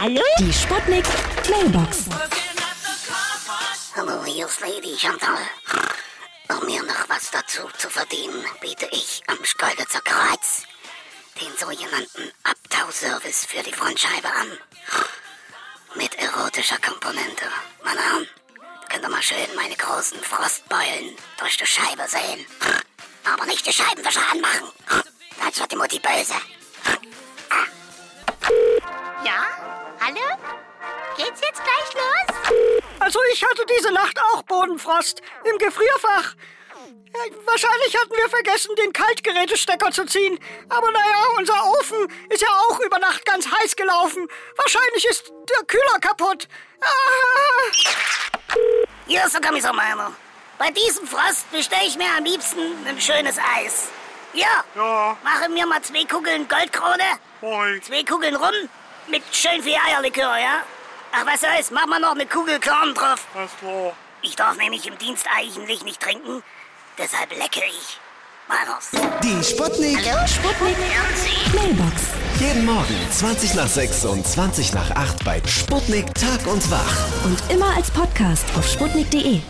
Hallo? Die Sputnik Mailbox. Hallo, hier ist Lady Chantal. Um mir noch was dazu zu verdienen, biete ich am Schkeuditzer Kreuz den sogenannten Abtauservice für die Frontscheibe an. Mit erotischer Komponente. Meine Herren, könnt ihr mal schön meine großen Frostbeulen durch die Scheibe sehen. Aber nicht die Scheibenwischer anmachen. Dann wird die Mutti böse. Ja? Hallo? Geht's jetzt gleich los? Also ich hatte diese Nacht auch Bodenfrost im Gefrierfach. Ja, wahrscheinlich hatten wir vergessen, den Kaltgerätestecker zu ziehen. Aber naja, unser Ofen ist ja auch über Nacht ganz heiß gelaufen. Wahrscheinlich ist der Kühler kaputt. Ah. Hier ist der Kommissar Meiner. Bei diesem Frost bestelle ich mir am liebsten ein schönes Eis. Ja, Ja, machen wir mal zwei Kugeln Goldkrone, moin. zwei Kugeln rum mit schön viel Eierlikör, ja? Ach, was soll's, machen wir noch eine Kugel Korn drauf. Alles klar. Ich darf nämlich im Dienst eigentlich nicht trinken, deshalb lecke ich. Meiners. Die Sputnik. Sputnik Mailbox. Jeden Morgen 20 nach 6 und 20 nach 8 bei Sputnik Tag und Wach. Und immer als Podcast auf sputnik.de.